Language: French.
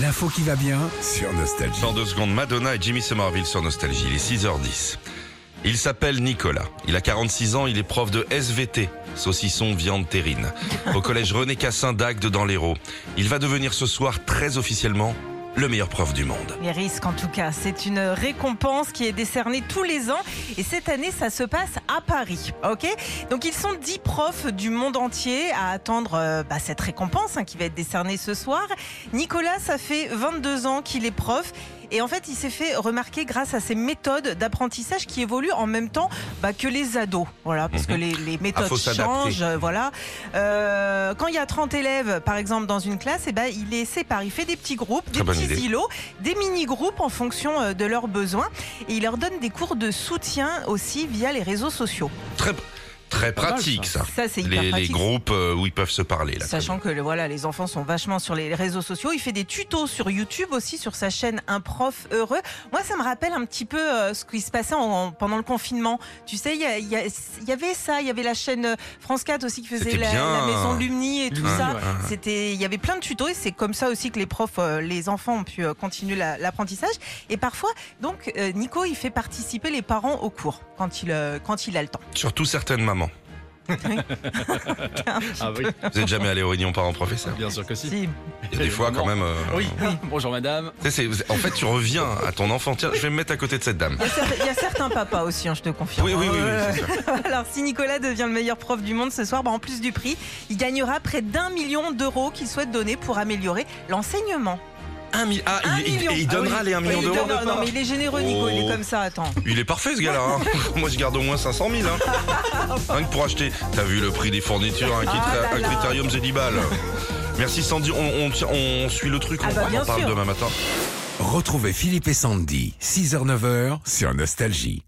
L'info qui va bien sur Nostalgie. Dans deux secondes, Madonna et Jimmy Somerville sur Nostalgie. Il est 6h10. Il s'appelle Nicolas. Il a 46 ans. Il est prof de SVT, saucisson, viande, terrine, au collège René Cassin d'Agde dans l'Hérault. Il va devenir ce soir très officiellement le meilleur prof du monde. Les risques, en tout cas, c'est une récompense qui est décernée tous les ans. Et cette année, ça se passe à Paris. Ok? Donc, ils sont 10 profs du monde entier à attendre euh, bah, cette récompense hein, qui va être décernée ce soir. Nicolas, ça fait 22 ans qu'il est prof. Et en fait, il s'est fait remarquer grâce à ses méthodes d'apprentissage qui évoluent en même temps bah, que les ados. Voilà, parce que les, les méthodes Mhm. Ah, s'adapter. changent. euh, Voilà. Euh, quand il y a 30 élèves, par exemple, dans une classe, eh ben, il les sépare. Il fait des petits groupes, des petits idée. îlots, des mini-groupes en fonction euh, de leurs besoins. Et il leur donne des cours de soutien aussi via les réseaux sociaux. Très, très pratique, ça. Ça, c'est hyper Les, groupes euh, où ils peuvent se parler. Là, Sachant que voilà, les enfants sont vachement sur les réseaux sociaux. Il fait des tutos sur YouTube aussi, sur sa chaîne Un prof heureux. Moi, ça me rappelle un petit peu euh, ce qui se passait en- en- pendant le confinement. Tu sais, il y, avait ça, il y avait la chaîne euh, France 4 aussi qui faisait la, la maison Lumni et tout Lumni, ça. ouais. C'était, il y avait plein de tutos et c'est comme ça aussi que les profs, euh, les enfants ont pu euh, continuer la- l'apprentissage. Et parfois, donc, Nico, il fait participer les parents au cours quand il, quand il a le temps. Surtout certaines mamans. Ah oui, Vous êtes jamais allé aux réunions parents-professeurs bien sûr que si. Si. Il y a des fois quand même. euh, Oui, bonjour madame. en fait, tu reviens à ton enfant. Tiens, je vais me mettre à côté de cette dame. Il y a cer- il y a certains papas aussi, hein, je te confirme. Oui, oui, oui, oui, sûr. Alors, si Nicolas devient le meilleur prof du monde ce soir, bah, en plus du prix, il gagnera près d'un million d'euros qu'il souhaite donner pour améliorer l'enseignement. Un mi- ah, Un il, il- million. et il donnera Ah oui. les 1 million d'euros. donne- Non, mais il est généreux, Nico, il est Oh. comme ça, attends. Il est parfait ce gars-là. hein. Moi je garde au moins 500 000. Hein. Rien que pour acheter. T'as vu le prix des fournitures, un, Ah critère- là un là. critérium c'est 10 balles. Merci Sandy, on, on, tient- on suit le truc, Ah on, bah, on en parle sûr. demain matin. Retrouvez Philippe et Sandy, 6h-9h sur Nostalgie.